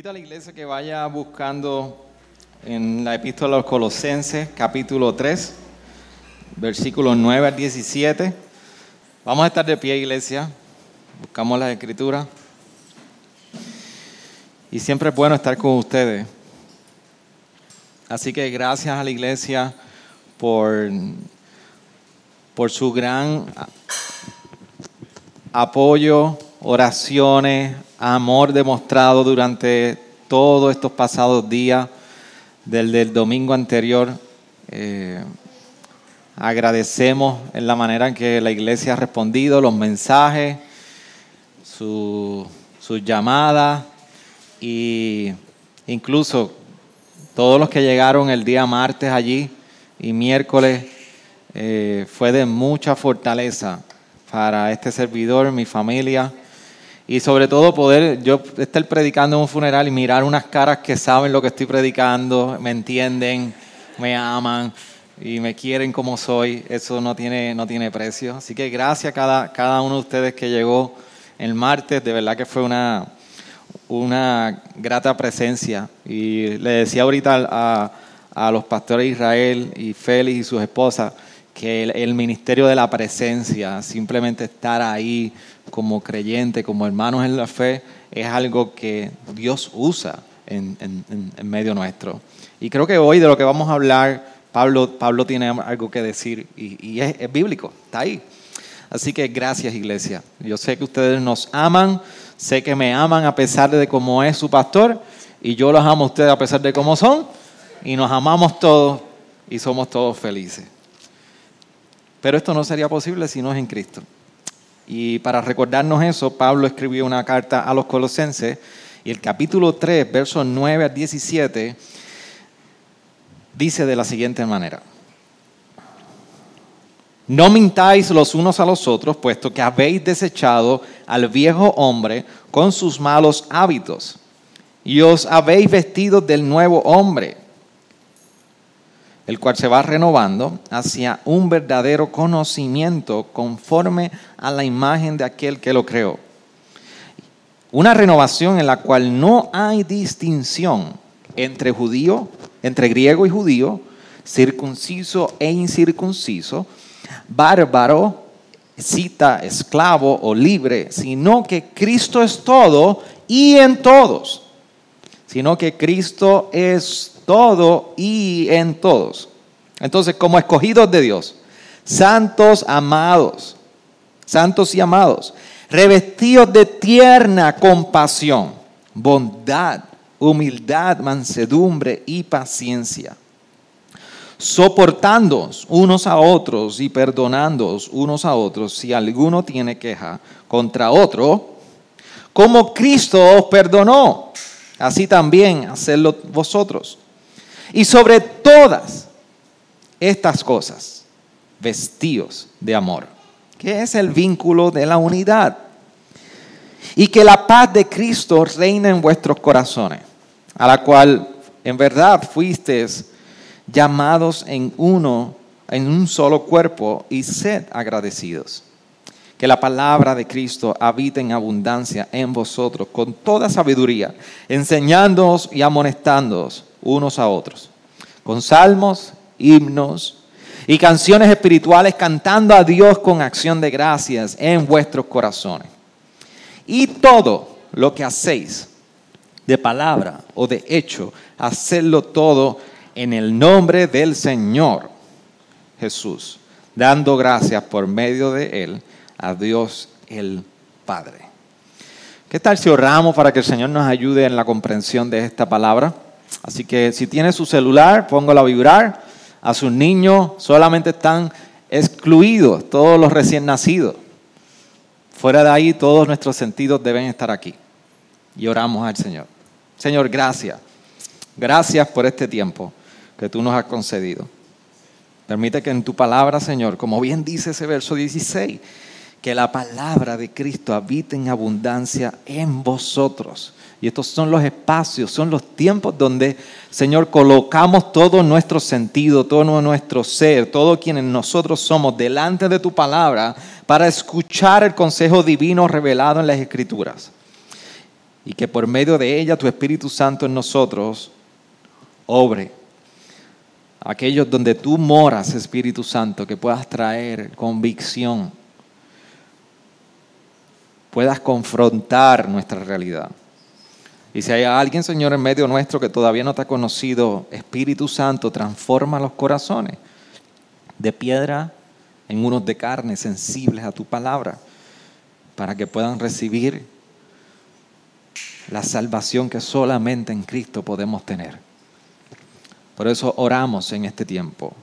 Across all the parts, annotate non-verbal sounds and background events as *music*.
Invito a la iglesia que vaya buscando en la epístola a los Colosenses, capítulo 3, versículos 9 al 17. Vamos a estar de pie, iglesia. Buscamos la escritura. Y siempre es bueno estar con ustedes. Así que gracias a la iglesia por, por su gran apoyo, oraciones, amor demostrado durante todos estos pasados días del, del domingo anterior. Eh, agradecemos en la manera en que la iglesia ha respondido, los mensajes, sus su llamadas y incluso todos los que llegaron el día martes allí y miércoles eh, fue de mucha fortaleza para este servidor, mi familia y sobre todo poder yo estar predicando en un funeral y mirar unas caras que saben lo que estoy predicando, me entienden, me aman y me quieren como soy, eso no tiene, no tiene precio. Así que gracias a cada, cada uno de ustedes que llegó el martes, de verdad que fue una, una grata presencia. Y le decía ahorita a, a los pastores Israel y Félix y sus esposas que el, ministerio de la presencia, simplemente estar ahí, como creyente, como hermanos en la fe, es algo que Dios usa en, medio nuestro. Y creo que hoy de lo que vamos a hablar, Pablo, tiene algo que decir y, y es, es bíblico, está ahí. Así que gracias iglesia. Yo sé que ustedes nos aman, sé que me aman a pesar de cómo es su pastor y yo los amo a ustedes a pesar de cómo son y nos amamos todos y somos todos felices. Pero esto no sería posible si no es en Cristo. Y para recordarnos eso, Pablo escribió una carta a los colosenses y el capítulo 3, versos 9 al 17, dice de la siguiente manera. No mintáis los unos a los otros, puesto que habéis desechado al viejo hombre con sus malos hábitos y os habéis vestido del nuevo hombre el cual se va renovando hacia un verdadero conocimiento conforme a la imagen de aquel que lo creó. Una renovación en la cual no hay distinción entre judío, entre griego y judío, circunciso e incircunciso, bárbaro, cita, esclavo o libre, sino que Cristo es todo y en todos. Sino que Cristo es todo y en todos. Entonces, como escogidos de Dios, santos amados, santos y amados, revestidos de tierna compasión, bondad, humildad, mansedumbre y paciencia, soportándoos unos a otros y perdonándoos unos a otros si alguno tiene queja contra otro, como Cristo os perdonó, así también hacedlo vosotros. Y sobre todas estas cosas, vestíos de amor, que es el vínculo de la unidad. Y que la paz de Cristo reine en vuestros corazones, a la cual en verdad fuisteis llamados en uno, en un solo cuerpo, y sed agradecidos. Que la palabra de Cristo habite en abundancia en vosotros con toda sabiduría, enseñándoos y amonestándoos unos a otros, con salmos, himnos y canciones espirituales cantando a Dios con acción de gracias en vuestros corazones. Y todo lo que hacéis, de palabra o de hecho, hacedlo todo en el nombre del Señor Jesús, dando gracias por medio de Él a Dios el Padre. ¿Qué tal si oramos para que el Señor nos ayude en la comprensión de esta palabra? Así que si tiene su celular, póngalo a vibrar. A sus niños solamente están excluidos todos los recién nacidos. Fuera de ahí, todos nuestros sentidos deben estar aquí. Y oramos al Señor. Señor, gracias. Gracias por este tiempo que tú nos has concedido. Permite que en tu palabra, Señor, como bien dice ese verso 16, que la palabra de Cristo habite en abundancia en vosotros. Y estos son los espacios, son los tiempos donde, Señor, colocamos todo nuestro sentido, todo nuestro ser, todo quienes nosotros somos delante de tu palabra para escuchar el consejo divino revelado en las Escrituras. Y que por medio de ella tu Espíritu Santo en nosotros obre. Aquellos donde tú moras, Espíritu Santo, que puedas traer convicción, puedas confrontar nuestra realidad. Y si hay alguien, Señor, en medio nuestro que todavía no te ha conocido, Espíritu Santo, transforma los corazones de piedra en unos de carne, sensibles a tu palabra, para que puedan recibir la salvación que solamente en Cristo podemos tener. Por eso oramos en este tiempo.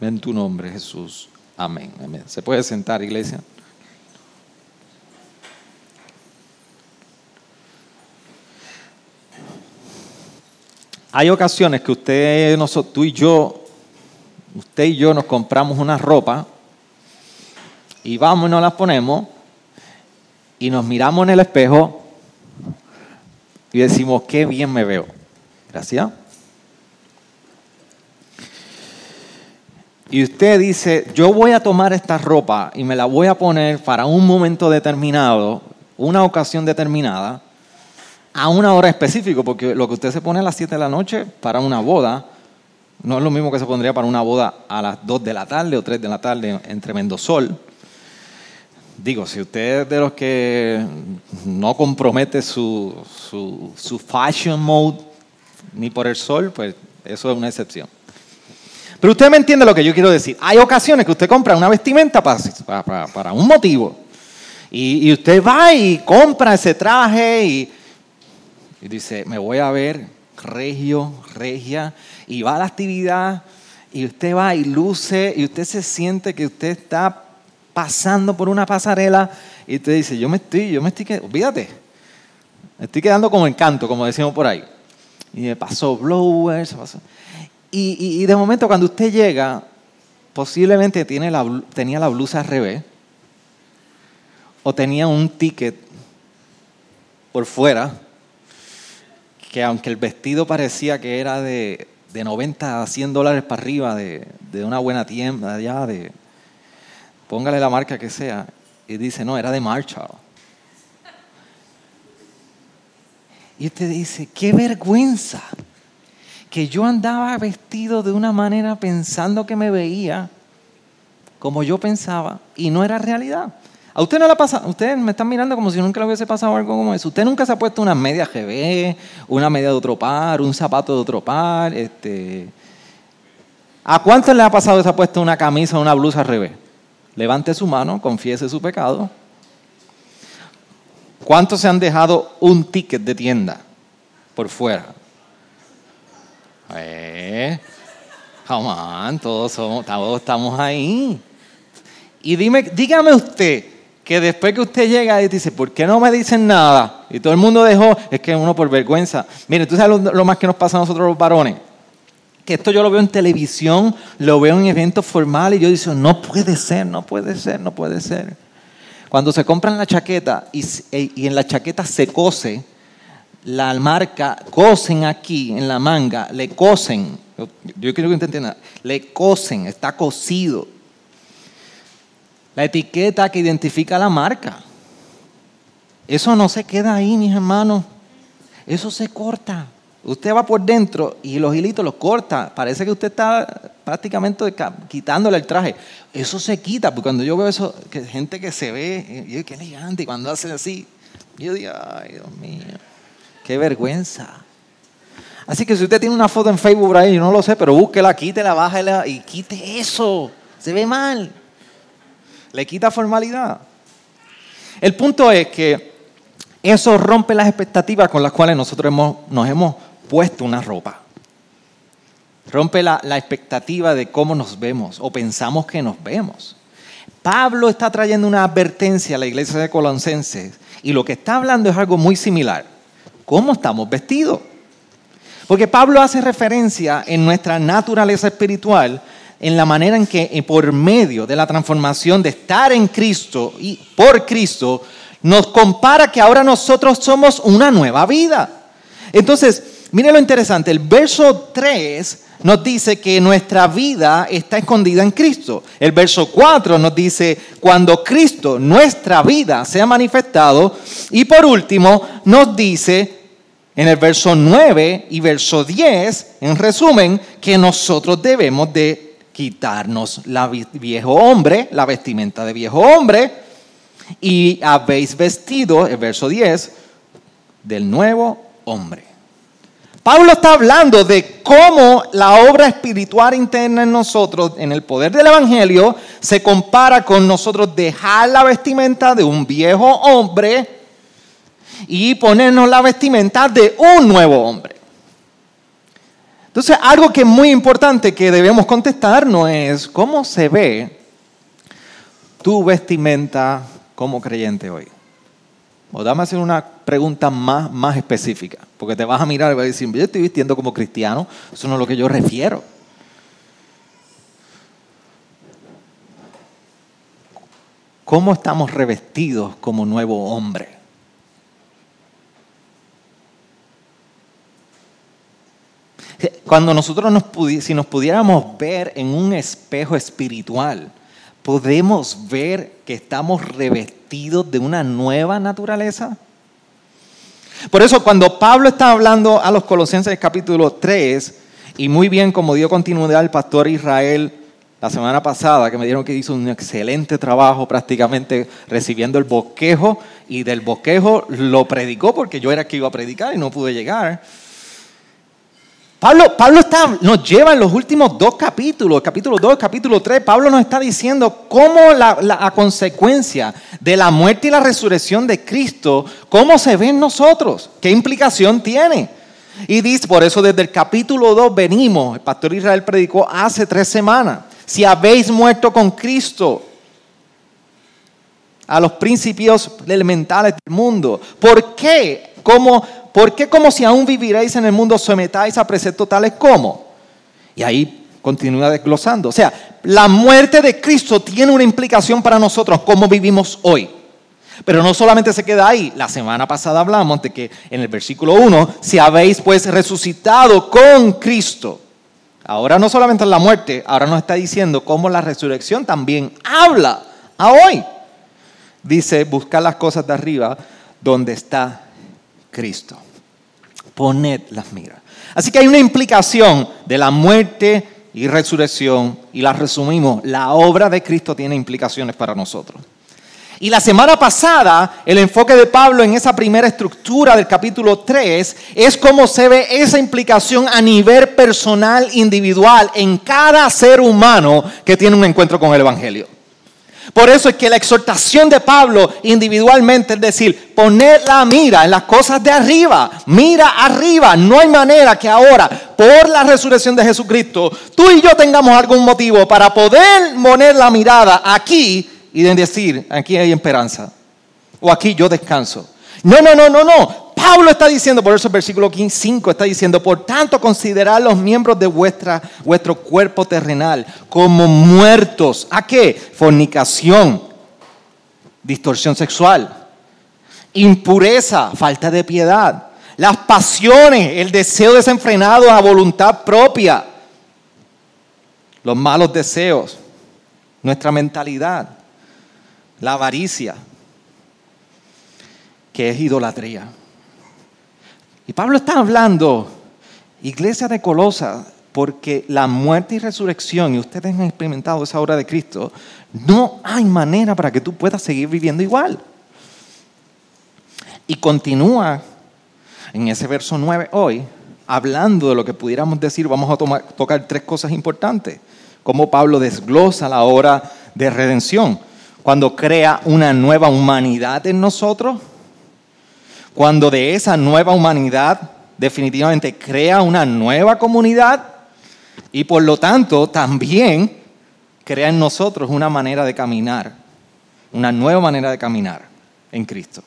En tu nombre, Jesús. Amén. Amén. ¿Se puede sentar, iglesia? Hay ocasiones que usted, nosotros, y yo, usted y yo nos compramos una ropa y vamos y nos la ponemos y nos miramos en el espejo y decimos, qué bien me veo. Gracias. Y usted dice, yo voy a tomar esta ropa y me la voy a poner para un momento determinado, una ocasión determinada, a una hora específica, porque lo que usted se pone a las 7 de la noche para una boda, no es lo mismo que se pondría para una boda a las 2 de la tarde o 3 de la tarde en tremendo sol. Digo, si usted es de los que no compromete su, su, su fashion mode ni por el sol, pues eso es una excepción. Pero usted me entiende lo que yo quiero decir. Hay ocasiones que usted compra una vestimenta para, para, para un motivo. Y, y, usted va y compra ese traje y, y dice, me voy a ver regio, regia, y va a la actividad y usted va y luce y usted se siente que usted está pasando por una pasarela y usted dice, yo me estoy, yo me estoy, olvídate, me estoy quedando como encanto, como decimos por ahí. Y me pasó blowers, pasó. Y, y, de momento cuando usted llega, posiblemente tiene la, tenía la blusa al revés, o tenía un ticket por fuera, que aunque el vestido parecía que era de, de 90 a 100 dólares para arriba, de, de una buena tienda allá, de, póngale la marca que sea, y dice, no, era de Marshall. Y usted dice, qué vergüenza que yo andaba vestido de una manera pensando que me veía como yo pensaba y no era realidad. A usted no le pasa, ustedes me están mirando como si nunca le hubiese pasado algo como eso. Usted nunca se ha puesto una media GB, una media de otro par, un zapato de otro par. Este... ¿A cuántos le ha pasado que se ha puesto una camisa o una blusa al revés? Levante su mano, confiese su pecado. ¿Cuántos se han dejado un ticket de tienda por fuera? Eh, come on, todos, somos, todos estamos ahí. Y dime, dígame usted que después que usted llega y dice, ¿por qué no me dicen nada? Y todo el mundo dejó, es que uno por vergüenza. Mire, tú sabes lo, más que nos pasa a nosotros los varones. Que esto yo lo veo en televisión, lo veo en eventos formales y yo digo, no puede ser, no puede ser, no puede ser. Cuando se compran la chaqueta y, y en la chaqueta se cose, la marca, cosen aquí en la manga, le cosen, yo quiero que usted entienda, le cosen, está cosido. La etiqueta que identifica la marca. Eso no se queda ahí, mis hermanos. Eso se corta. Usted va por dentro y los hilitos los corta. Parece que usted está prácticamente quitándole el traje. Eso se quita, porque cuando yo veo eso, que gente que se ve, yo qué elegante, y cuando hace así, yo digo, ay, Dios mío. Qué vergüenza. Así que si usted tiene una foto en Facebook por ahí, yo no lo sé, pero búsquela, quítela, bájela y quite eso. Se ve mal. Le quita formalidad. El punto es que eso rompe las expectativas con las cuales nosotros nos hemos puesto una ropa. Rompe la, la expectativa de cómo nos vemos o pensamos que nos vemos. Pablo está trayendo una advertencia a la iglesia de Colosenses y lo que está hablando es algo muy similar. cómo estamos vestidos. Porque Pablo hace referencia en nuestra naturaleza espiritual en la manera en que eh, por medio de la transformación de estar en Cristo y por Cristo, nos compara que ahora nosotros somos una nueva vida. Entonces, mire lo interesante, el verso 3 nos dice que nuestra vida está escondida en Cristo. El verso 4 nos dice, cuando Cristo, nuestra vida, sea manifestado. Y por último, nos dice en el verso 9 y verso 10, en resumen, que nosotros debemos de quitarnos la viejo hombre, la vestimenta de viejo hombre, y habéis vestido, el verso 10, del nuevo hombre. Pablo está hablando de cómo la obra espiritual interna en nosotros, en el poder del Evangelio, se compara con nosotros dejar la vestimenta de un viejo hombre y ponernos la vestimenta de un nuevo hombre. Entonces, algo que es muy importante que debemos contestarnos es cómo se ve tu vestimenta como creyente hoy. O dame hacer una pregunta más, más específica, porque te vas a mirar y vas a decir, yo estoy vistiendo como cristiano, eso no es lo que yo refiero. ¿Cómo estamos revestidos como nuevo hombre? Cuando nosotros nos si nos pudiéramos ver en un espejo espiritual, podemos ver que estamos revestidos de una nueva naturaleza. Por eso cuando Pablo está hablando a los Colosenses capítulo 3, y muy bien como dio continuidad el pastor Israel la semana pasada, que me dieron que hizo un excelente trabajo prácticamente recibiendo el bosquejo, y del bosquejo lo predicó porque yo era el que iba a predicar y no pude llegar. Pablo, Pablo está, nos lleva en los últimos dos capítulos, capítulo 2, capítulo 3, Pablo nos está diciendo cómo la, consecuencia de la muerte y la resurrección de Cristo, cómo se ve en nosotros, qué implicación tiene. Y dice, por eso desde el capítulo 2 venimos, el pastor Israel predicó hace tres semanas, si habéis muerto con Cristo a los principios elementales del mundo, ¿por qué? ¿Cómo? ¿Por qué como si aún viviréis en el mundo sometáis a preceptos tales como? Y ahí continúa desglosando. O sea, la muerte de Cristo tiene una implicación para nosotros, cómo vivimos hoy. Pero no solamente se queda ahí. La semana pasada hablamos de que en el versículo 1, si habéis pues resucitado con Cristo. Ahora no solamente en la muerte, ahora nos está diciendo cómo la resurrección también habla a hoy. Dice, buscar las cosas de arriba donde está Cristo poned las miras. Así que hay una implicación de la muerte y resurrección y la resumimos. La obra de Cristo tiene implicaciones para nosotros. Y la semana pasada, el enfoque de Pablo en esa primera estructura del capítulo 3 es cómo se ve esa implicación a nivel personal, individual, en cada ser humano que tiene un encuentro con el Evangelio. Por eso es que la exhortación de Pablo individualmente es decir, poner la mira en las cosas de arriba, mira arriba. No hay manera que ahora, por la resurrección de Jesucristo, tú y yo tengamos algún motivo para poder poner la mirada aquí y decir, aquí hay esperanza. O aquí yo descanso. No, no, no, no, no. Pablo está diciendo, por eso el versículo 5 está diciendo, por tanto considerad los miembros de vuestra, vuestro cuerpo terrenal como muertos. ¿A qué? Fornicación, distorsión sexual, impureza, falta de piedad, las pasiones, el deseo desenfrenado a voluntad propia, los malos deseos, nuestra mentalidad, la avaricia, que es idolatría. Y Pablo está hablando, iglesia de Colosa, porque la muerte y resurrección, y ustedes han experimentado esa obra de Cristo, no hay manera para que tú puedas seguir viviendo igual. Y continúa en ese verso 9 hoy, hablando de lo que pudiéramos decir, vamos a tocar tres cosas importantes. Cómo Pablo desglosa la obra de redención, cuando crea una nueva humanidad en nosotros cuando de esa nueva humanidad definitivamente crea una nueva comunidad y por lo tanto también crea en nosotros una manera de caminar, una nueva manera de caminar en Cristo.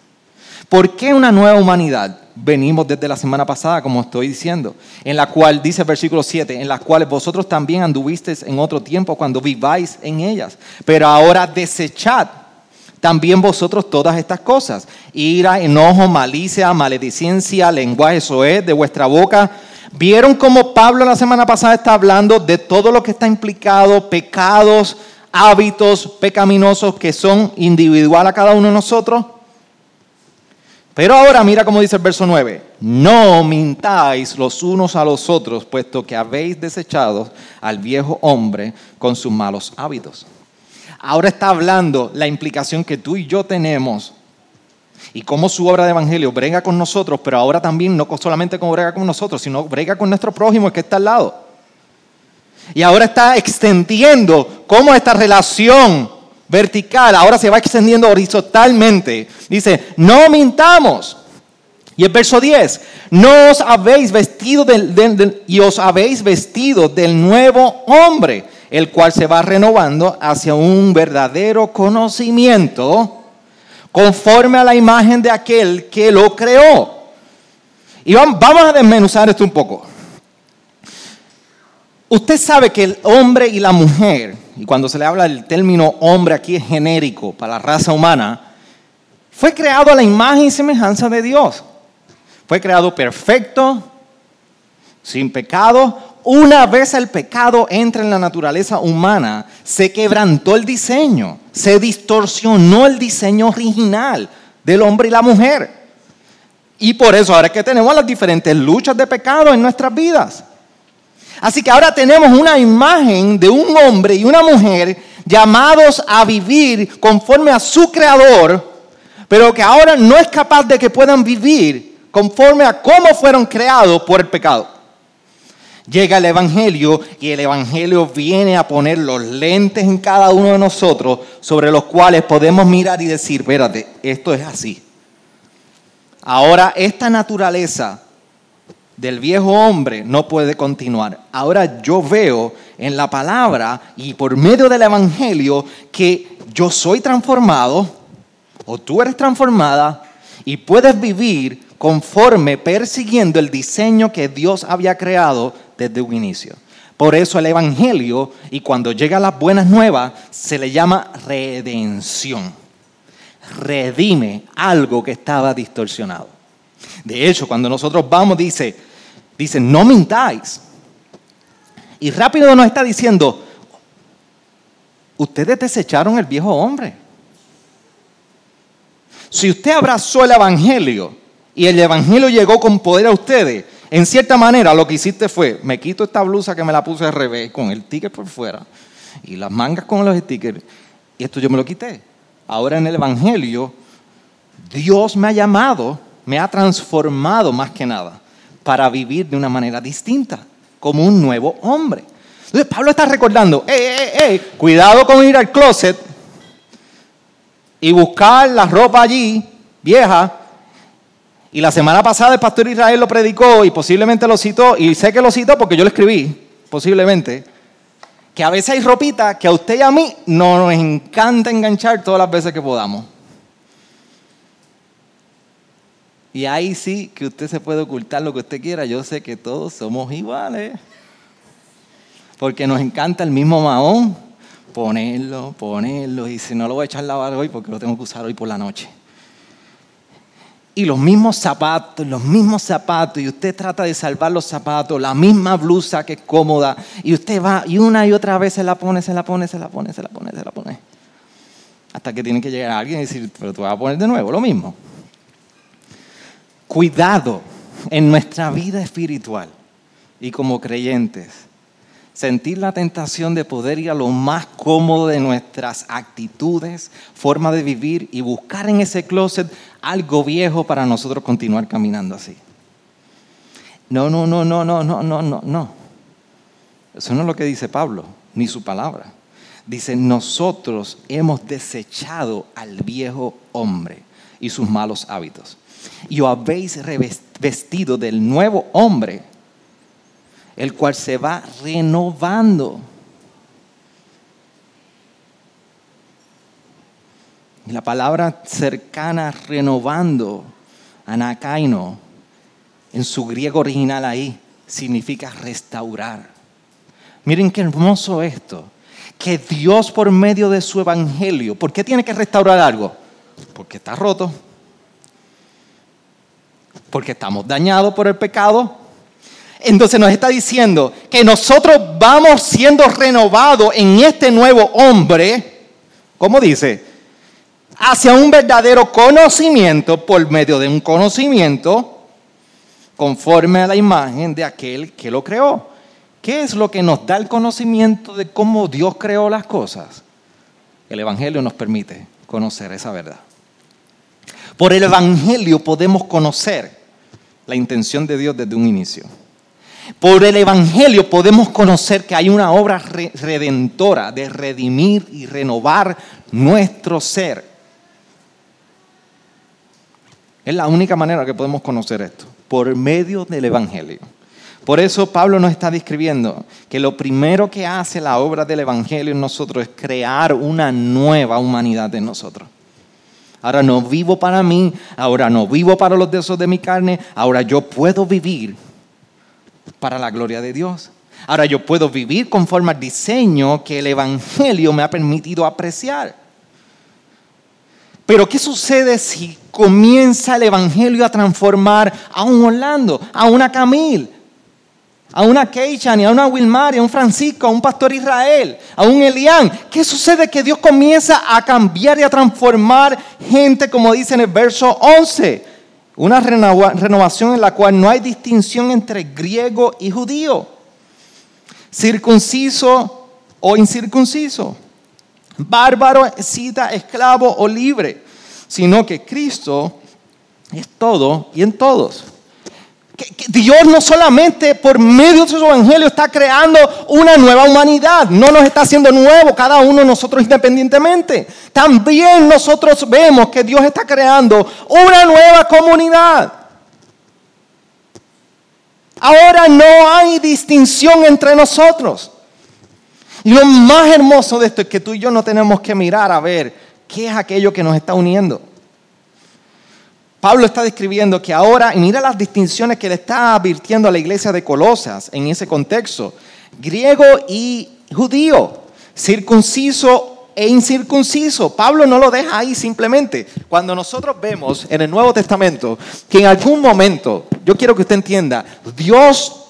¿Por qué una nueva humanidad? Venimos desde la semana pasada, como estoy diciendo, en la cual, dice el versículo 7, en las cuales vosotros también anduvisteis en otro tiempo cuando viváis en ellas. Pero ahora desechad también vosotros todas estas cosas. Ira, enojo, malicia, maledicencia, lenguaje soez de vuestra boca. ¿Vieron cómo Pablo la semana pasada está hablando de todo lo que está implicado, pecados, hábitos pecaminosos que son individual a cada uno de nosotros? Pero ahora mira cómo dice el verso 9, no mintáis los unos a los otros, puesto que habéis desechado al viejo hombre con sus malos hábitos. Ahora está hablando la implicación que tú y yo tenemos y cómo su obra de evangelio brega con nosotros, pero ahora también no solamente como brega con nosotros, sino brega con nuestro prójimo que está al lado. Y ahora está extendiendo cómo esta relación vertical, ahora se va extendiendo horizontalmente. Dice, no mintamos. Y el verso 10, no os habéis vestido y os habéis vestido del nuevo hombre, el cual se va renovando hacia un verdadero conocimiento conforme a la imagen de aquel que lo creó. Y vamos a desmenuzar esto un poco. Usted sabe que el hombre y la mujer y cuando se le habla del término hombre aquí es genérico para la raza humana, fue creado a la imagen y semejanza de Dios. Fue creado perfecto, sin pecado. Una vez el pecado entra en la naturaleza humana, se quebrantó el diseño, se distorsionó el diseño original del hombre y la mujer. Y por eso ahora es que tenemos las diferentes luchas de pecado en nuestras vidas. Así que ahora tenemos una imagen de un hombre y una mujer llamados a vivir conforme a su creador, pero que ahora no es capaz de que puedan vivir conforme a cómo fueron creados por el pecado. Llega el Evangelio y el Evangelio viene a poner los lentes en cada uno de nosotros sobre los cuales podemos mirar y decir, espérate, esto es así. Ahora esta naturaleza del viejo hombre no puede continuar. Ahora yo veo en la palabra y por medio del Evangelio que yo soy transformado o tú eres transformada y puedes vivir conforme persiguiendo el diseño que Dios había creado desde un inicio. Por eso el Evangelio y cuando llega las buenas nuevas se le llama redención. Redime algo que estaba distorsionado. De hecho, cuando nosotros vamos, dice, Dice, no mintáis. Y rápido nos está diciendo, ustedes desecharon el viejo hombre. Si usted abrazó el Evangelio y el Evangelio llegó con poder a ustedes, en cierta manera lo que hiciste fue, me quito esta blusa que me la puse al revés, con el ticket por fuera, y las mangas con los stickers, y esto yo me lo quité. Ahora en el Evangelio, Dios me ha llamado, me ha transformado más que nada para vivir de una manera distinta, como un nuevo hombre. Entonces Pablo está recordando, eh, eh, eh, cuidado con ir al closet y buscar la ropa allí, vieja. Y la semana pasada el pastor Israel lo predicó y posiblemente lo citó, y sé que lo citó porque yo lo escribí, posiblemente, que a veces hay ropita que a usted y a mí nos encanta enganchar todas las veces que podamos. Y ahí sí que usted se puede ocultar lo que usted quiera. Yo sé que todos somos iguales. Porque nos encanta el mismo mahón. Ponerlo, ponerlo. Y si no lo voy a echar lavar hoy porque lo tengo que usar hoy por la noche. Y los mismos zapatos, los mismos zapatos. Y usted trata de salvar los zapatos. La misma blusa que es cómoda. Y usted va y una y otra vez se la pone, se la pone, se la pone, se la pone, se la pone. Hasta que tiene que llegar alguien y decir, pero tú vas a poner de nuevo lo mismo cuidado en nuestra vida espiritual y como creyentes. Sentir la tentación de poder ir a lo más cómodo de nuestras actitudes, forma de vivir y buscar en ese closet algo viejo para nosotros continuar caminando así. No, no, no, no, no, no, no, no, no. Eso no es lo que dice Pablo, ni su palabra. Dice, nosotros hemos desechado al viejo hombre y sus malos hábitos y os habéis revestido del nuevo hombre, el cual se va renovando. La palabra cercana renovando Anakaino, en su griego original ahí, significa restaurar. Miren qué hermoso esto. Que Dios por medio de su evangelio, ¿por qué tiene que restaurar algo? Porque está roto. Porque estamos dañados por el pecado. Entonces nos está diciendo que nosotros vamos siendo renovados en este nuevo hombre. ¿Cómo dice? Hacia un verdadero conocimiento por medio de un conocimiento conforme a la imagen de aquel que lo creó. ¿Qué es lo que nos da el conocimiento de cómo Dios creó las cosas? El Evangelio nos permite conocer esa verdad. Por el Evangelio podemos conocer la intención de Dios desde un inicio. Por el Evangelio podemos conocer que hay una obra redentora de redimir y renovar nuestro ser. Es la única manera que podemos conocer esto, por medio del Evangelio. Por eso Pablo nos está describiendo que lo primero que hace la obra del Evangelio en nosotros es crear una nueva humanidad en nosotros. Ahora no vivo para mí, ahora no vivo para los deseos de mi carne, ahora yo puedo vivir para la gloria de Dios. Ahora yo puedo vivir conforme al diseño que el Evangelio me ha permitido apreciar. Pero ¿qué sucede si comienza el Evangelio a transformar a un Orlando, a una Camil, a una Keishan, a una Wilmar, a un Francisco, a un pastor Israel, a un Elián. ¿Qué sucede? Que Dios comienza a cambiar y a transformar gente, como dice en el verso 11. Una renovación en la cual no hay distinción entre griego y judío, circunciso o incircunciso, bárbaro, cita, esclavo o libre, sino que Cristo es todo y en todos. Dios no solamente por medio de su evangelio está creando una nueva humanidad, no nos está haciendo nuevo cada uno de nosotros independientemente. También nosotros vemos que Dios está creando una nueva comunidad. Ahora no hay distinción entre nosotros. Y lo más hermoso de esto es que tú y yo no tenemos que mirar a ver qué es aquello que nos está uniendo. Pablo está describiendo que ahora, y mira las distinciones que le está advirtiendo a la iglesia de Colosas en ese contexto, griego y judío, circunciso e incircunciso. Pablo no lo deja ahí simplemente. Cuando nosotros vemos en el Nuevo Testamento que en algún momento, yo quiero que usted entienda, Dios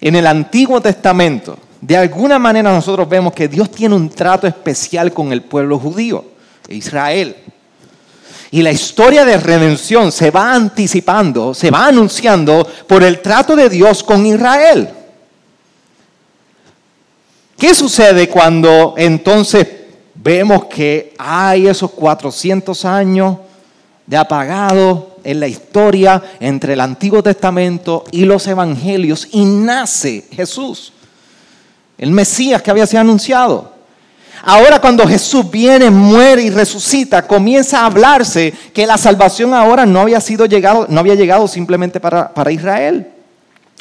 en el Antiguo Testamento, de alguna manera nosotros vemos que Dios tiene un trato especial con el pueblo judío, Israel. Y la historia de redención se va anticipando, se va anunciando por el trato de Dios con Israel. ¿Qué sucede cuando entonces vemos que hay esos 400 años de apagado en la historia entre el Antiguo Testamento y los Evangelios y nace Jesús, el Mesías que había sido anunciado? Ahora cuando Jesús viene, muere y resucita, comienza a hablarse que la salvación ahora no había sido llegado, no había llegado simplemente para, para Israel.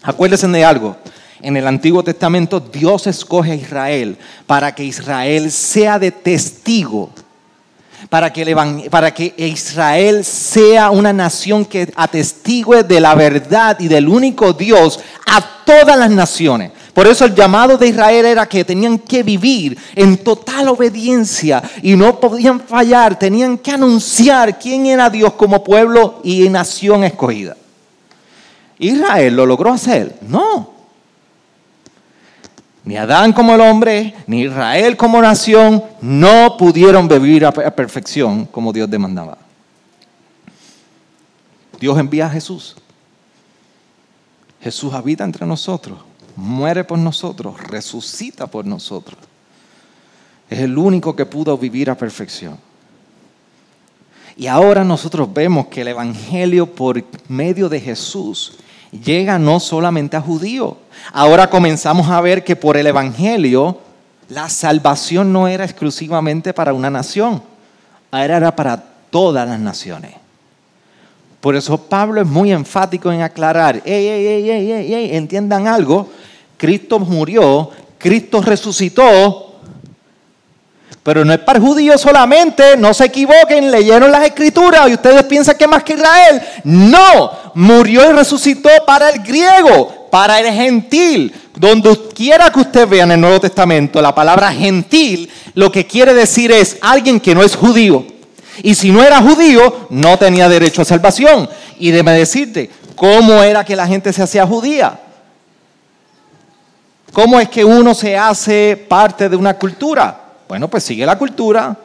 Acuérdense de algo. En el Antiguo Testamento Dios escoge a Israel para que Israel sea de testigo para que, para que, Israel sea una nación que atestigue de la verdad y del único Dios a todas las naciones. Por eso el llamado de Israel era que tenían que vivir en total obediencia y no podían fallar, tenían que anunciar quién era Dios como pueblo y nación escogida. Israel lo logró hacer, no. Ni Adán como el hombre, ni Israel como nación, no pudieron vivir a perfección como Dios demandaba. Dios envía a Jesús. Jesús habita entre nosotros muere por nosotros, resucita por nosotros. Es el único que pudo vivir a perfección. Y ahora nosotros vemos que el Evangelio por medio de Jesús llega no solamente a judíos. Ahora comenzamos a ver que por el Evangelio la salvación no era exclusivamente para una nación, ahora era para todas las naciones. Por eso Pablo es muy enfático en aclarar, ey, ey, ey, entiendan algo, Cristo murió, Cristo resucitó, Pero no es para judíos solamente, no se equivoquen, leyeron las escrituras y ustedes piensan que más que Israel. No, murió y resucitó para el griego, para el gentil. Donde quiera que usted vea en el Nuevo Testamento la palabra gentil, lo que quiere decir es alguien que no es judío. Y si no era judío, no tenía derecho a salvación. Y déme decirte, ¿cómo era que la gente se hacía judía? ¿Cómo es que uno se hace parte de una cultura? Bueno, pues sigue la cultura.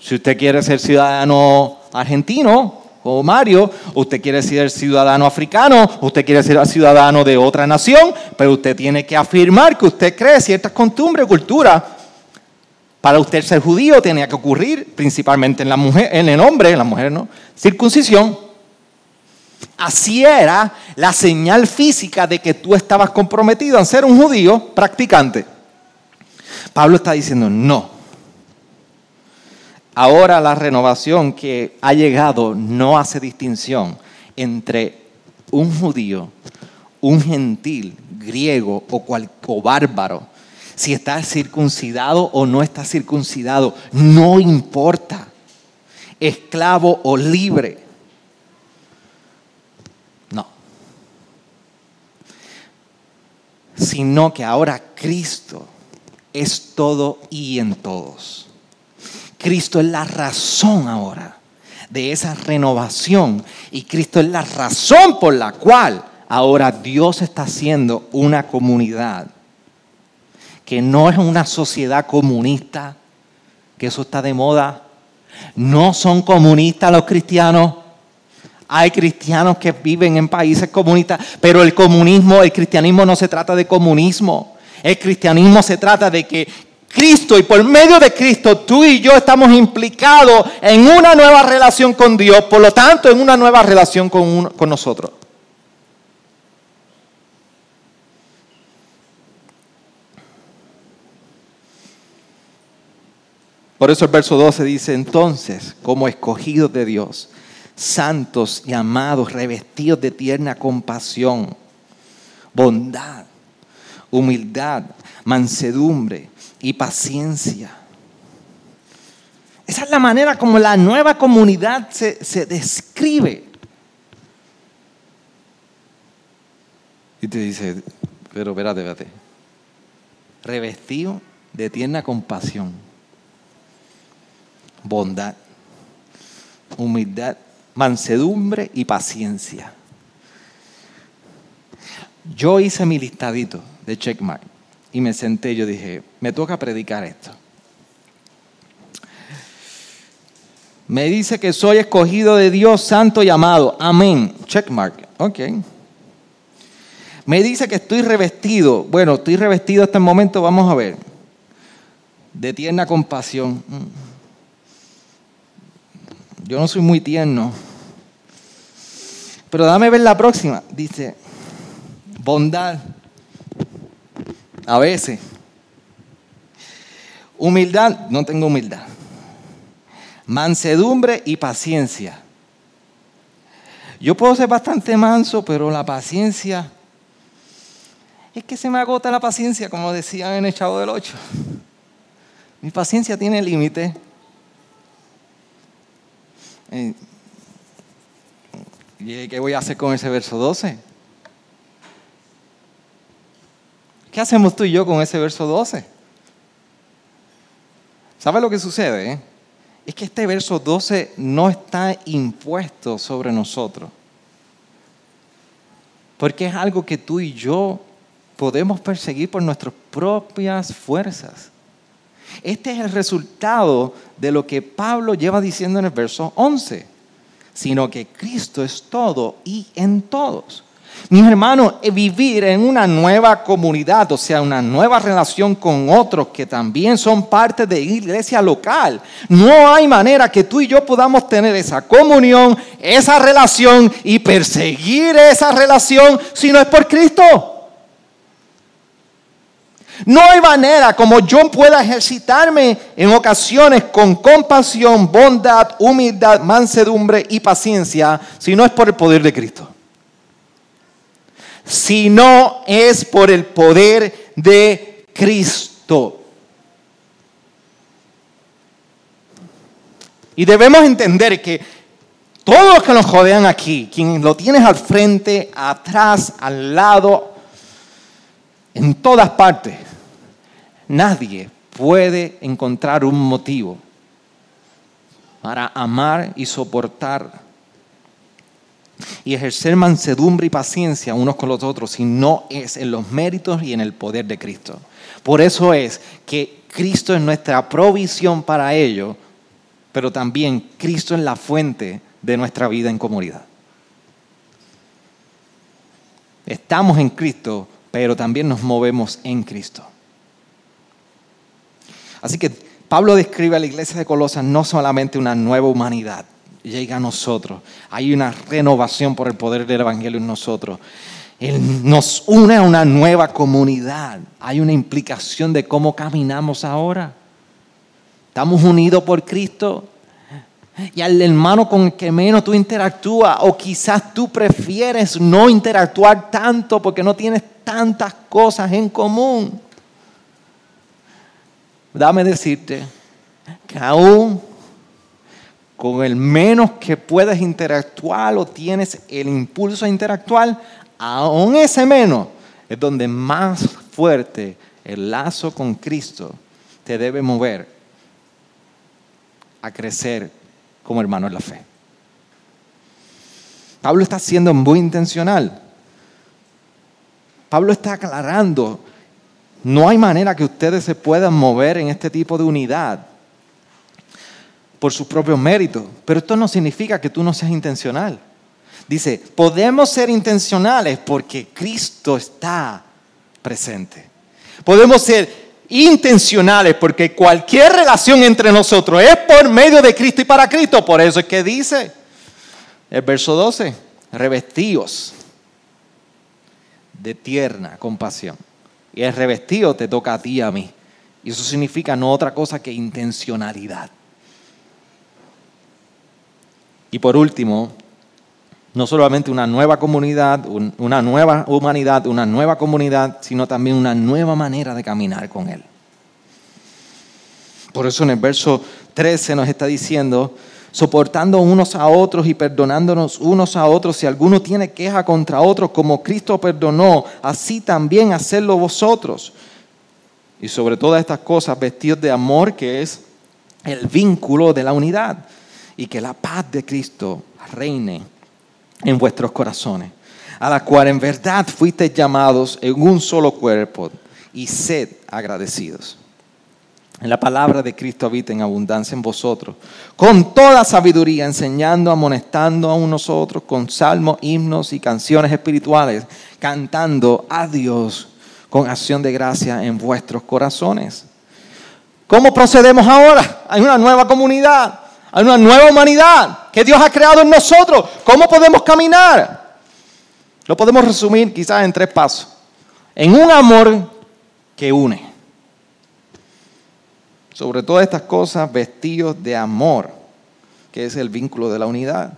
Si usted quiere ser ciudadano argentino, como Mario, usted quiere ser ciudadano africano, usted quiere ser ciudadano de otra nación, pero usted tiene que afirmar que usted cree ciertas costumbres, cultura. Para usted ser judío tenía que ocurrir principalmente en la mujer, en el hombre, en la mujer no, circuncisión. Así era la señal física de que tú estabas comprometido a ser un judío practicante. Pablo está diciendo, no. Ahora la renovación que ha llegado no hace distinción entre un judío, un gentil, griego o, cual, o bárbaro. Si está circuncidado o no está circuncidado, no importa. Esclavo o libre. No. Sino que ahora Cristo es todo y en todos. Cristo es la razón ahora de esa renovación y Cristo es la razón por la cual ahora Dios está haciendo una comunidad que no es una sociedad comunista, que eso está de moda. No son comunistas los cristianos. Hay cristianos que viven en países comunistas, pero el comunismo, el cristianismo no se trata de comunismo. El cristianismo se trata de que Cristo y por medio de Cristo tú y yo estamos implicados en una nueva relación con Dios, por lo tanto en una nueva relación con, con nosotros. Por eso el verso 12 dice, entonces, como escogidos de Dios, santos y amados, revestidos de tierna compasión, bondad, humildad, mansedumbre y paciencia. Esa es la manera como la nueva comunidad se, describe. Y te dice, pero espérate, espérate. Revestido de tierna compasión, bondad, humildad, mansedumbre y paciencia. Yo hice mi listadito de checkmark. Y me senté yo dije, me toca predicar esto. Me dice que soy escogido de Dios santo y amado. Amén. Checkmark. Ok. Me dice que estoy revestido. Bueno, estoy revestido hasta el momento, vamos a ver. De tierna compasión. Yo no soy muy tierno. Pero dame ver la próxima. Dice, bondad a veces. Humildad, no tengo humildad. Mansedumbre y paciencia. Yo puedo ser bastante manso, pero la paciencia, es que se me agota la paciencia, como decían en el Chavo del Ocho. Mi paciencia tiene límite. Eh, ¿Y qué voy a hacer con ese verso 12? ¿Qué hacemos tú y yo con ese verso 12? ¿Sabes lo que sucede? Eh? Es que este verso 12 no está impuesto sobre nosotros. Porque es algo que tú y yo podemos perseguir por nuestras propias fuerzas. Este es el resultado de lo que Pablo lleva diciendo en el verso 11, sino que Cristo es todo y en todos. Mis hermanos, vivir en una nueva comunidad, o sea, una nueva relación con otros que también son parte de iglesia local. No hay manera que tú y yo podamos tener esa comunión, esa relación y perseguir esa relación si no es por Cristo. No hay manera como yo pueda ejercitarme en ocasiones con compasión, bondad, humildad, mansedumbre y paciencia si no es por el poder de Cristo si no es por el poder de Cristo. Y debemos entender que todos los que nos rodean aquí, quien lo tienes al frente, atrás, al lado, en todas partes, nadie puede encontrar un motivo para amar y soportar y ejercer mansedumbre y paciencia unos con los otros si no es en los méritos y en el poder de Cristo. Por eso es que Cristo es nuestra provisión para ello, pero también Cristo es la fuente de nuestra vida en comunidad. Estamos en Cristo, pero también nos movemos en Cristo. Así que Pablo describe a la iglesia de Colosas no solamente una nueva humanidad, llega a nosotros, hay una renovación por el poder del Evangelio en nosotros. Él nos une a una nueva comunidad. Hay una implicación de cómo caminamos ahora. Estamos unidos por Cristo. Y al hermano con el que menos tú interactúas, o quizás tú prefieres no interactuar tanto porque no tienes tantas cosas en común. Dame decirte que aún con el menos que puedes interactuar o tienes el impulso a interactuar, aún ese menos es donde más fuerte el lazo con Cristo te debe mover a crecer como hermano en la fe. Pablo está siendo muy intencional. Pablo está aclarando, no hay manera que ustedes se puedan mover en este tipo de unidad por sus propios méritos, pero esto no significa que tú no seas intencional. Dice, podemos ser intencionales porque Cristo está presente. Podemos ser intencionales porque cualquier relación entre nosotros es por medio de Cristo y para Cristo. Por eso es que dice el verso 12, revestidos de tierna compasión. Y el revestido te toca a ti y a mí. Y eso significa no otra cosa que intencionalidad. Y por último, no solamente una nueva comunidad, una nueva humanidad, una nueva comunidad, sino también una nueva manera de caminar con Él. Por eso en el verso 13 nos está diciendo, soportando unos a otros y perdonándonos unos a otros si alguno tiene queja contra otros, como Cristo perdonó, así también hacerlo vosotros. Y sobre todas estas cosas, vestidos de amor, que es el vínculo de la unidad, y que la paz de Cristo reine en vuestros corazones, a la cual en verdad fuisteis llamados en un solo cuerpo, y sed agradecidos. La palabra de Cristo habita en abundancia en vosotros, con toda sabiduría, enseñando, amonestando a nosotros con salmos, himnos y canciones espirituales, cantando a Dios con acción de gracia en vuestros corazones. ¿Cómo procedemos ahora? Hay una nueva comunidad, hay una nueva humanidad que Dios ha creado en nosotros. ¿Cómo podemos caminar? Lo podemos resumir quizás en tres pasos. En un amor que une sobre todas estas cosas vestidos de amor, que es el vínculo de la unidad.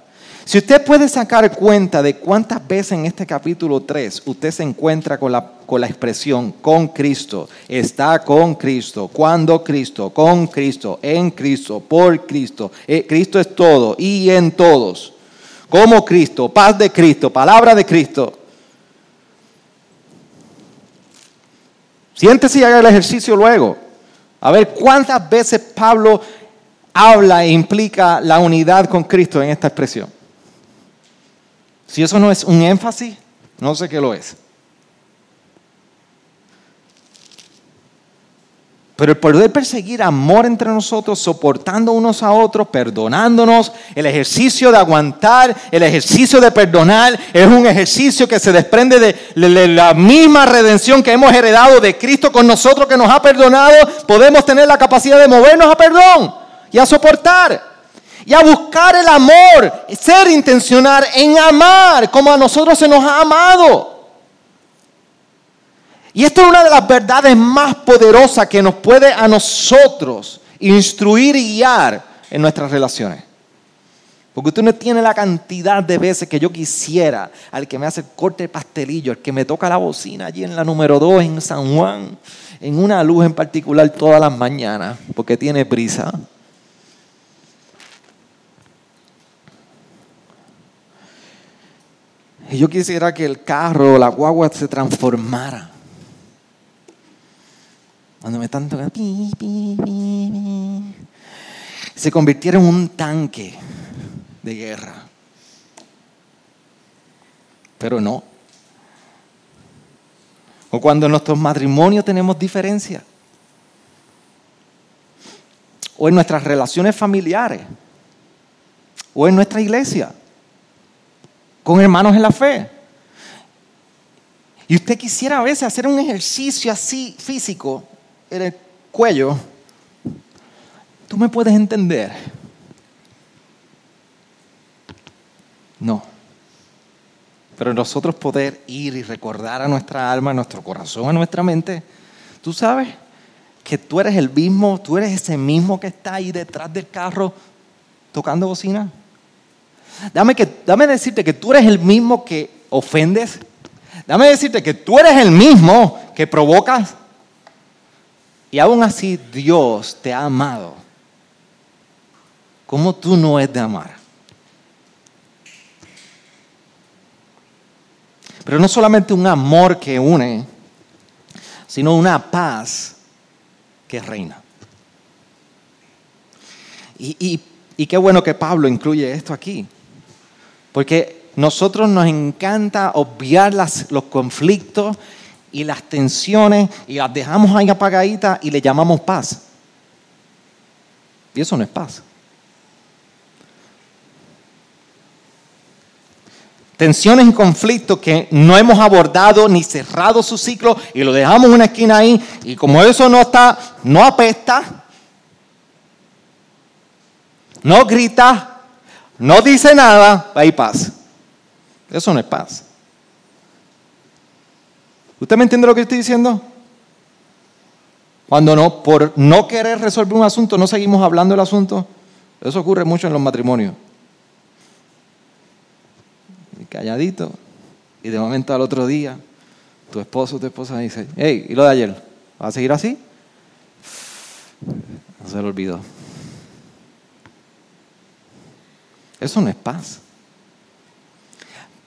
Si usted puede sacar cuenta de cuántas veces en este capítulo 3 usted se encuentra con la, con la expresión con Cristo, está con Cristo, cuando Cristo, con Cristo, en Cristo, por Cristo, eh, Cristo es todo y en todos, como Cristo, paz de Cristo, palabra de Cristo. Siéntese y haga el ejercicio luego. A ver cuántas veces Pablo habla e implica la unidad con Cristo en esta expresión. Si eso no es un énfasis, no sé qué lo es. Pero el poder perseguir amor entre nosotros, soportando unos a otros, perdonándonos, el ejercicio de aguantar, el ejercicio de perdonar, es un ejercicio que se desprende de la misma redención que hemos heredado de Cristo con nosotros que nos ha perdonado. Podemos tener la capacidad de movernos a perdón y a soportar y a buscar el amor, ser intencional en amar como a nosotros se nos ha amado. Y esto es una de las verdades más poderosas que nos puede a nosotros instruir y guiar en nuestras relaciones. Porque usted no tiene la cantidad de veces que yo quisiera al que me hace el corte de pastelillo, al que me toca la bocina allí en la número 2 en San Juan, en una luz en particular todas las mañanas, porque tiene prisa. Y yo quisiera que el carro, la guagua se transformara cuando me están tocando, se convirtiera en un tanque de guerra. Pero no. O cuando en nuestros matrimonios tenemos diferencias. O en nuestras relaciones familiares. O en nuestra iglesia. Con hermanos en la fe. Y usted quisiera a veces hacer un ejercicio así físico en el cuello. ¿Tú me puedes entender? No. Pero nosotros poder ir y recordar a nuestra alma, a nuestro corazón, a nuestra mente, tú sabes que tú eres el mismo, tú eres ese mismo que está ahí detrás del carro tocando bocina. Dame, que, dame decirte que tú eres el mismo que ofendes. Dame decirte que tú eres el mismo que provocas. Y aún así Dios te ha amado. ¿Cómo tú no es de amar? Pero no solamente un amor que une, sino una paz que reina. Y, qué bueno que Pablo incluye esto aquí, porque nosotros nos encanta obviar los conflictos y las tensiones y las dejamos ahí apagaditas y le llamamos paz. Y eso no es paz. tensiones y conflictos que no hemos abordado ni cerrado su ciclo y lo dejamos en una esquina ahí y como eso no está, no apesta, no grita, no dice nada, hay paz. Eso no es paz. ¿Usted me entiende lo que estoy diciendo? Cuando no, por no querer resolver un asunto, no seguimos hablando del asunto. Eso ocurre mucho en los matrimonios calladito, y de momento al otro día, tu esposo o tu esposa dice, hey, ¿y lo de ayer? ¿Va a seguir así? No se lo olvidó. Eso no es paz.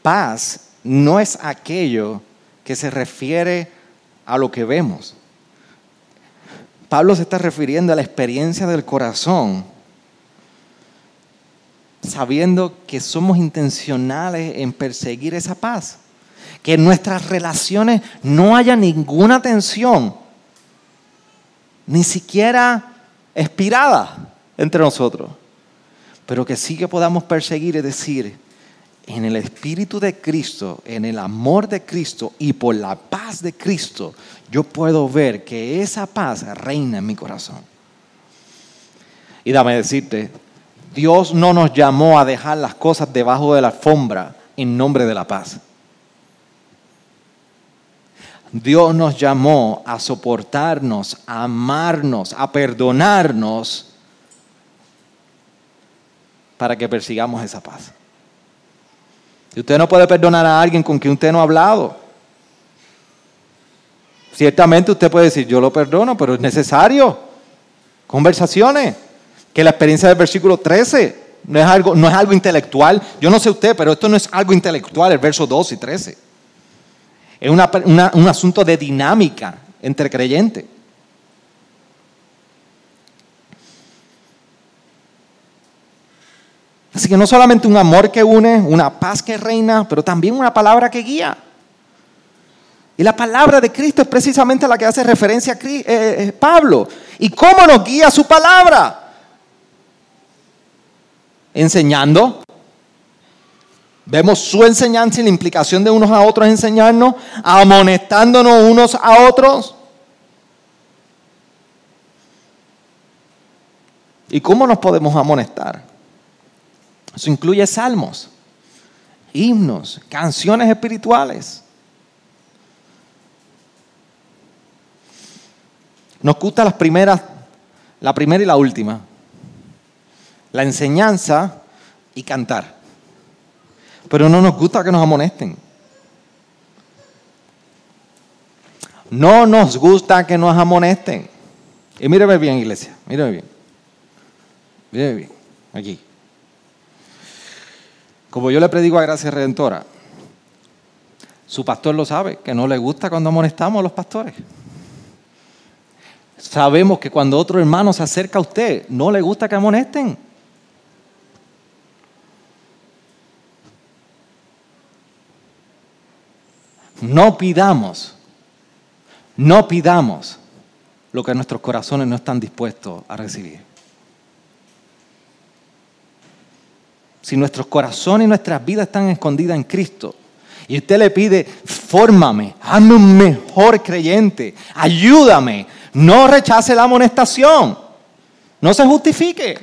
Paz no es aquello que se refiere a lo que vemos. Pablo se está refiriendo a la experiencia del corazón sabiendo que somos intencionales en perseguir esa paz. Que en nuestras relaciones no haya ninguna tensión, ni siquiera expirada entre nosotros, pero que sí que podamos perseguir, es decir, en el Espíritu de Cristo, en el amor de Cristo y por la paz de Cristo, yo puedo ver que esa paz reina en mi corazón. Y dame decirte, Dios no nos llamó a dejar las cosas debajo de la alfombra en nombre de la paz. Dios nos llamó a soportarnos, a amarnos, a perdonarnos para que persigamos esa paz. Si usted no puede perdonar a alguien con quien usted no ha hablado, ciertamente usted puede decir, yo lo perdono, pero es necesario. Conversaciones que la experiencia del versículo 13 no es, algo, no es algo intelectual. Yo no sé usted, pero esto no es algo intelectual, el verso 2 y 13. Es un asunto de dinámica entre creyentes. Así que no solamente un amor que une, una paz que reina, pero también una palabra que guía. Y la palabra de Cristo es precisamente la que hace referencia a eh, eh, Pablo. ¿Y cómo nos guía su palabra? enseñando. Vemos su enseñanza y la implicación de unos a otros enseñarnos, amonestándonos unos a otros. ¿Y cómo nos podemos amonestar? Eso incluye salmos, himnos, canciones espirituales. Nos gusta las primeras, la primera y la última la enseñanza y cantar. Pero no nos gusta que nos amonesten. No nos gusta que nos amonesten. Y míreme bien, iglesia, míreme bien. Míreme bien, aquí. Como yo le predigo a Gracia Redentora, Su pastor lo sabe, que no le gusta cuando amonestamos a los pastores. Sabemos que cuando otro hermano se acerca a usted, no le gusta que amonesten. No pidamos, no pidamos lo que nuestros corazones no están dispuestos a recibir. Si nuestros corazones y nuestras vidas están escondidas en Cristo, y usted le pide, fórmame, hazme un mejor creyente, ayúdame, no rechace la amonestación, no se justifique.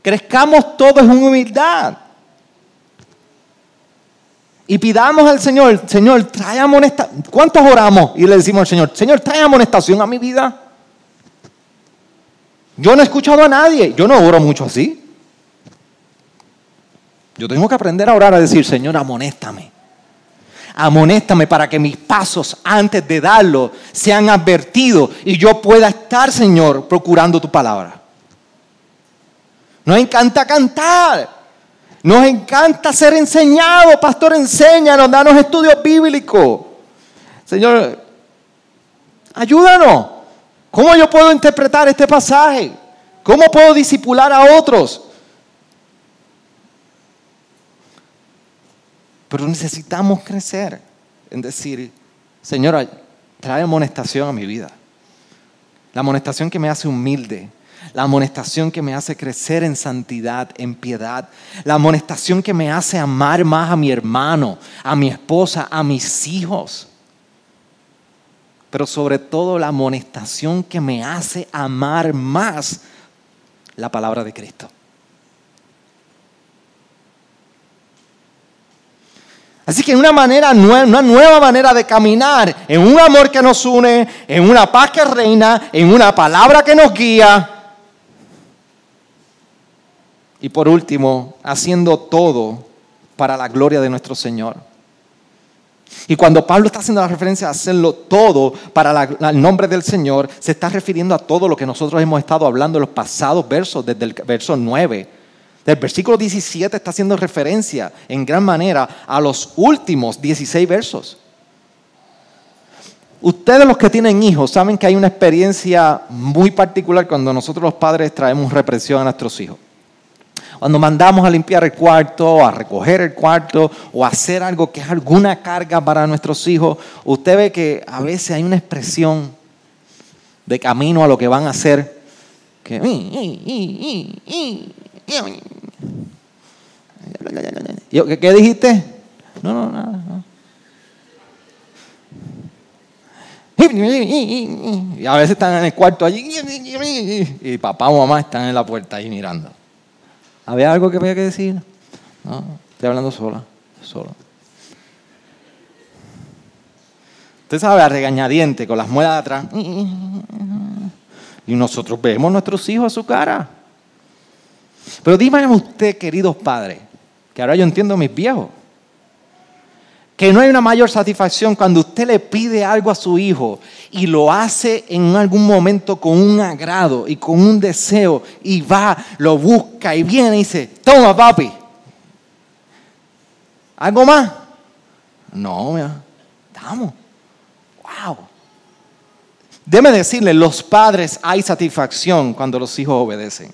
Crezcamos todos en humildad. Y pidamos al Señor, Señor, trae amonestación. ¿Cuántos oramos? Y le decimos al Señor, Señor, trae amonestación a mi vida. Yo no he escuchado a nadie, yo no oro mucho así. Yo tengo que aprender a orar a decir, Señor, amonéstame. Amonéstame para que mis pasos antes de darlo sean advertidos y yo pueda estar, Señor, procurando tu palabra. Nos encanta cantar. Nos encanta ser enseñado. Pastor, enséñanos, danos estudios bíblicos. Señor, ayúdanos. ¿Cómo yo puedo interpretar este pasaje? ¿Cómo puedo disipular a otros? Pero necesitamos crecer en decir, Señora, trae amonestación a mi vida. La amonestación que me hace humilde, la amonestación que me hace crecer en santidad, en piedad, la amonestación que me hace amar más a mi hermano, a mi esposa, a mis hijos. Pero sobre todo la amonestación que me hace amar más la palabra de Cristo. Así que una manera una nueva manera de caminar en un amor que nos une, en una paz que reina, en una palabra que nos guía. Y por último, haciendo todo para la gloria de nuestro Señor. Y cuando Pablo está haciendo la referencia a hacerlo todo para el nombre del Señor, se está refiriendo a todo lo que nosotros hemos estado hablando en los pasados versos, desde el verso 9 el versículo 17 está haciendo referencia en gran manera a los últimos 16 versos. Ustedes los que tienen hijos saben que hay una experiencia muy particular cuando nosotros los padres traemos represión a nuestros hijos. Cuando mandamos a limpiar el cuarto, a recoger el cuarto o a hacer algo que es alguna carga para nuestros hijos, usted ve que a veces hay una expresión de camino a lo que van a hacer que ¿Qué, dijiste? No, no, nada. Y a veces están en el cuarto allí y papá o mamá están en la puerta ahí mirando. ¿Había algo que había que decir? No, estoy hablando sola, solo. Usted sabe, a regañadiente, con las muelas de atrás. Y nosotros vemos a nuestros hijos a su cara. Pero dígame usted, queridos padres, que ahora yo entiendo a mis viejos, que no hay una mayor satisfacción cuando usted le pide algo a su hijo y lo hace en algún momento con un agrado y con un deseo y va, lo busca y viene y dice, toma papi. ¿Algo más? No, mira, damos. Wow. Déme decirle, los padres hay satisfacción cuando los hijos obedecen.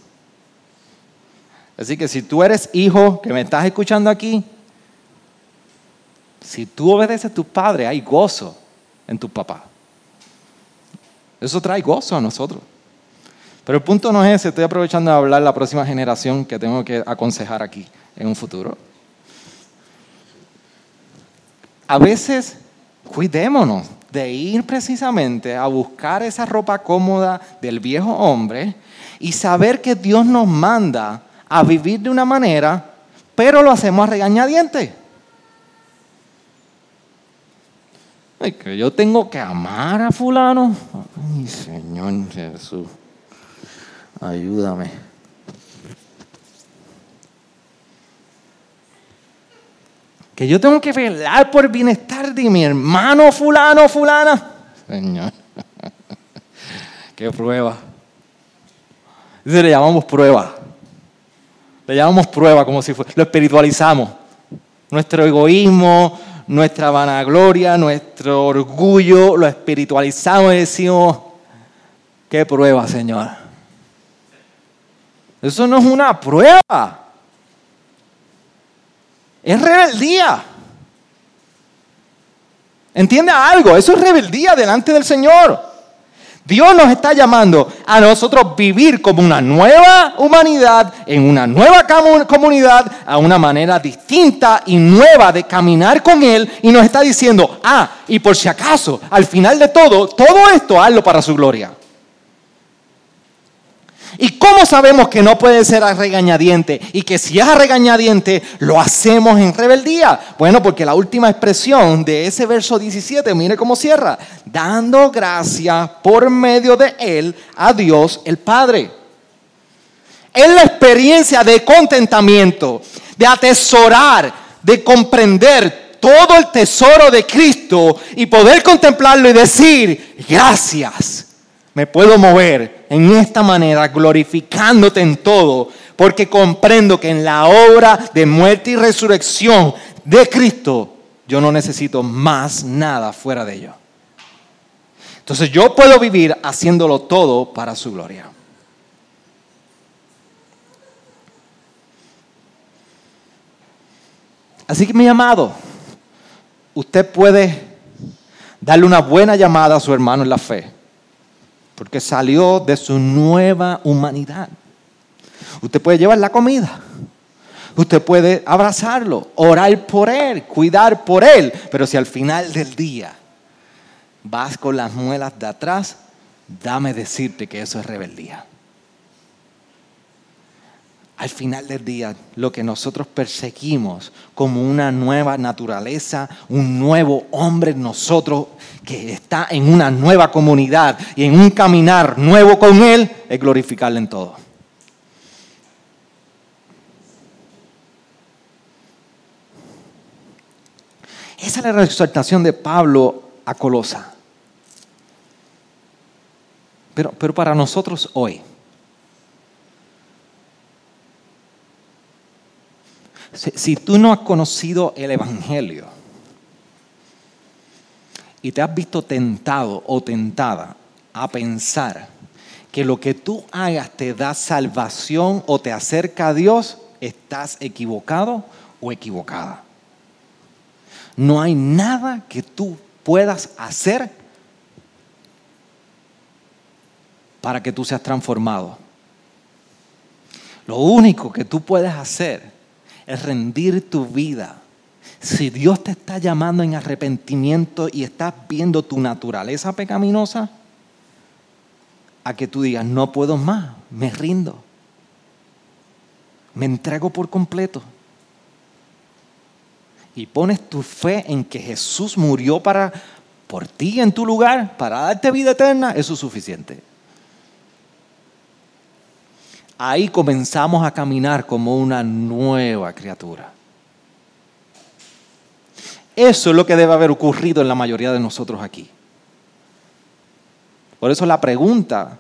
Así que si tú eres hijo que me estás escuchando aquí, si tú obedeces a tu padre, hay gozo en tu papá. Eso trae gozo a nosotros. Pero el punto no es ese, estoy aprovechando de hablar la próxima generación que tengo que aconsejar aquí en un futuro. A veces cuidémonos de ir precisamente a buscar esa ropa cómoda del viejo hombre y saber que Dios nos manda a vivir de una manera, pero lo hacemos a regañadientes. que yo tengo que amar a fulano. Ay, Señor Jesús, ayúdame. Que yo tengo que velar por el bienestar de mi hermano fulano, fulana. Señor, *laughs* qué prueba. Dice, le llamamos prueba. Le llamamos prueba como si fuera, lo espiritualizamos. Nuestro egoísmo, nuestra vanagloria, nuestro orgullo, lo espiritualizamos y decimos, qué prueba, Señor. Eso no es una prueba. Es rebeldía. ¿Entiende algo? Eso es rebeldía delante del Señor. Dios nos está llamando a nosotros vivir como una nueva humanidad, en una nueva comunidad, a una manera distinta y nueva de caminar con Él. Y nos está diciendo, ah, y por si acaso, al final de todo, todo esto hazlo para su gloria. ¿Y cómo sabemos que no puede ser a regañadiente y que si es a regañadiente lo hacemos en rebeldía? Bueno, porque la última expresión de ese verso 17, mire cómo cierra, dando gracia por medio de él a Dios el Padre. Es la experiencia de contentamiento, de atesorar, de comprender todo el tesoro de Cristo y poder contemplarlo y decir, gracias, me puedo mover en esta manera, glorificándote en todo, porque comprendo que en la obra de muerte y resurrección de Cristo, yo no necesito más nada fuera de ello. Entonces yo puedo vivir haciéndolo todo para su gloria. Así que mi amado, usted puede darle una buena llamada a su hermano en la fe porque salió de su nueva humanidad. Usted puede llevar la comida. Usted puede abrazarlo, orar por él, cuidar por él. Pero si al final del día vas con las muelas de atrás, dame decirte que eso es rebeldía al final del día lo que nosotros perseguimos como una nueva naturaleza, un nuevo hombre en nosotros que está en una nueva comunidad y en un caminar nuevo con Él, es glorificarle en todo. Esa es la exhortación de Pablo a Colosa. Pero, pero para nosotros hoy, Si, tú no has conocido el Evangelio y te has visto tentado o tentada a pensar que lo que tú hagas te da salvación o te acerca a Dios, estás equivocado o equivocada. No hay nada que tú puedas hacer para que tú seas transformado. Lo único que tú puedes hacer es rendir tu vida. Si Dios te está llamando en arrepentimiento y estás viendo tu naturaleza pecaminosa, a que tú digas, no puedo más, me rindo, me entrego por completo. Y pones tu fe en que Jesús murió para, por ti en tu lugar, para darte vida eterna, eso es suficiente ahí comenzamos a caminar como una nueva criatura. Eso es lo que debe haber ocurrido en la mayoría de nosotros aquí. Por eso la pregunta,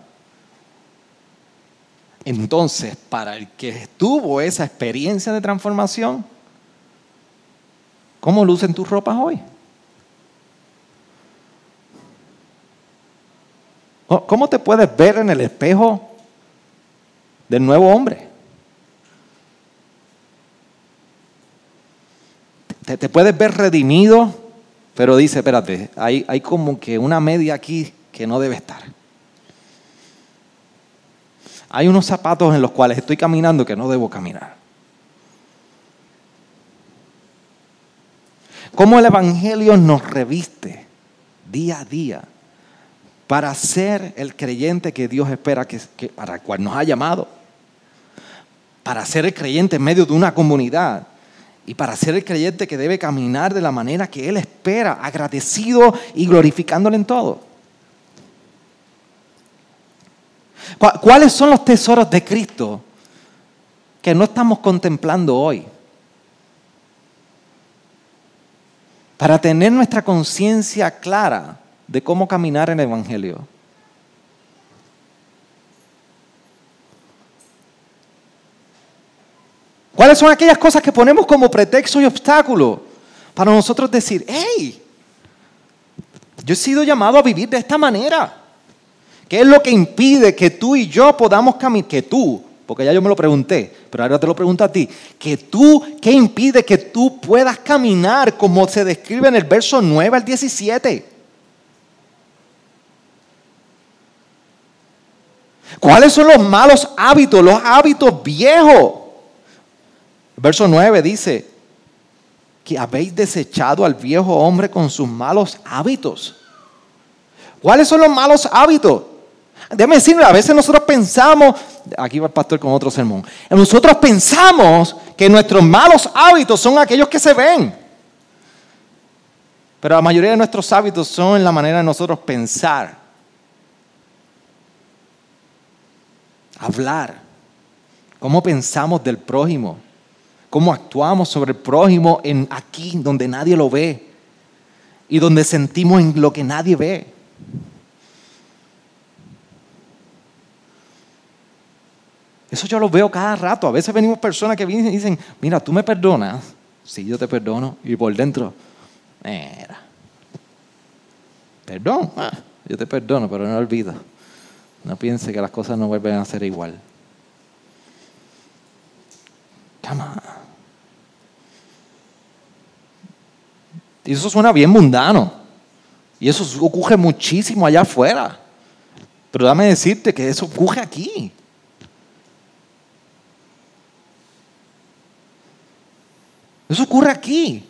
entonces, para el que tuvo esa experiencia de transformación, ¿cómo lucen tus ropas hoy? ¿Cómo te puedes ver en el espejo del nuevo hombre. Te, puedes ver redimido, pero dice, espérate, hay, hay como que una media aquí que no debe estar. Hay unos zapatos en los cuales estoy caminando que no debo caminar. Cómo el Evangelio nos reviste día a día para ser el creyente que Dios espera que, para el cual nos ha llamado, para ser el creyente en medio de una comunidad y para ser el creyente que debe caminar de la manera que Él espera, agradecido y glorificándole en todo. ¿Cuáles son los tesoros de Cristo que no estamos contemplando hoy? Para tener nuestra conciencia clara de cómo caminar en el Evangelio. ¿Cuáles son aquellas cosas que ponemos como pretexto y obstáculo Para nosotros decir, hey, yo he sido llamado a vivir de esta manera. ¿Qué es lo que impide que tú y yo podamos caminar? Que tú, porque ya yo me lo pregunté, pero ahora te lo pregunto a ti. Que tú, ¿qué impide que tú puedas caminar como se describe en el verso 9 al 17? ¿Cuáles son los malos hábitos, los hábitos viejos? Verso 9 dice que habéis desechado al viejo hombre con sus malos hábitos. ¿Cuáles son los malos hábitos? Déjame decirle, a veces nosotros pensamos, aquí va el pastor con otro sermón, nosotros pensamos que nuestros malos hábitos son aquellos que se ven. Pero la mayoría de nuestros hábitos son en la manera de nosotros pensar, hablar, cómo pensamos del prójimo, cómo actuamos sobre el prójimo en aquí donde nadie lo ve y donde sentimos en lo que nadie ve. Eso yo lo veo cada rato. A veces venimos personas que vienen y dicen, mira, tú me perdonas. Sí, yo te perdono. Y por dentro, mira, perdón. Ah, yo te perdono, pero no olvido. No piense que las cosas no vuelven a ser igual. Come Y eso suena bien mundano. Y eso ocurre muchísimo allá afuera. Pero dame decirte que eso ocurre aquí. Eso ocurre aquí.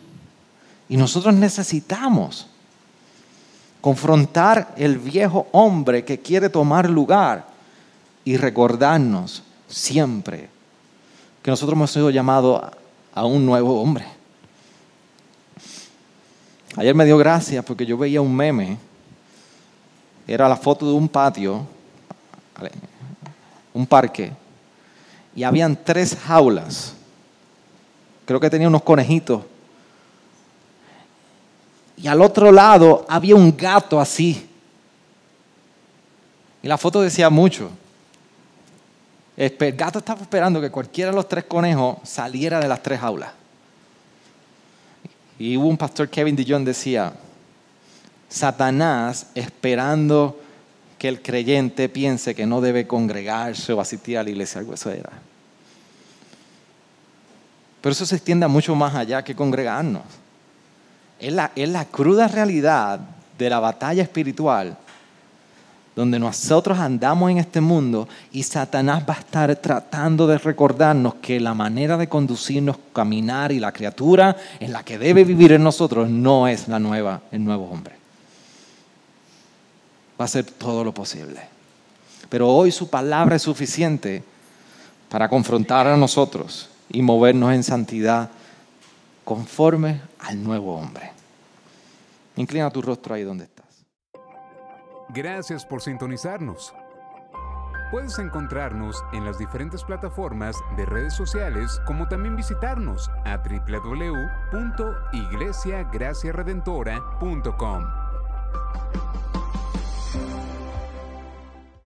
Y nosotros necesitamos confrontar el viejo hombre que quiere tomar lugar y recordarnos siempre que nosotros hemos sido llamados a un nuevo hombre. Ayer me dio gracia porque yo veía un meme, era la foto de un patio, un parque, y habían tres jaulas Creo que tenía unos conejitos. Y al otro lado había un gato así. Y la foto decía mucho. El gato estaba esperando que cualquiera de los tres conejos saliera de las tres jaulas. Y hubo un pastor, Kevin Dillon, decía, Satanás esperando que el creyente piense que no debe congregarse o asistir a la iglesia, eso era. Pero eso se extiende mucho más allá que congregarnos. Es la, es la cruda realidad de la batalla espiritual donde nosotros andamos en este mundo y Satanás va a estar tratando de recordarnos que la manera de conducirnos, caminar y la criatura en la que debe vivir en nosotros no es la nueva, el nuevo hombre. Va a hacer todo lo posible. Pero hoy su palabra es suficiente para confrontar a nosotros y movernos en santidad conforme al nuevo hombre. Inclina tu rostro ahí donde estás. Gracias por sintonizarnos. Puedes encontrarnos en las diferentes plataformas de redes sociales, como también visitarnos a www.iglesiagraciaredentora.com.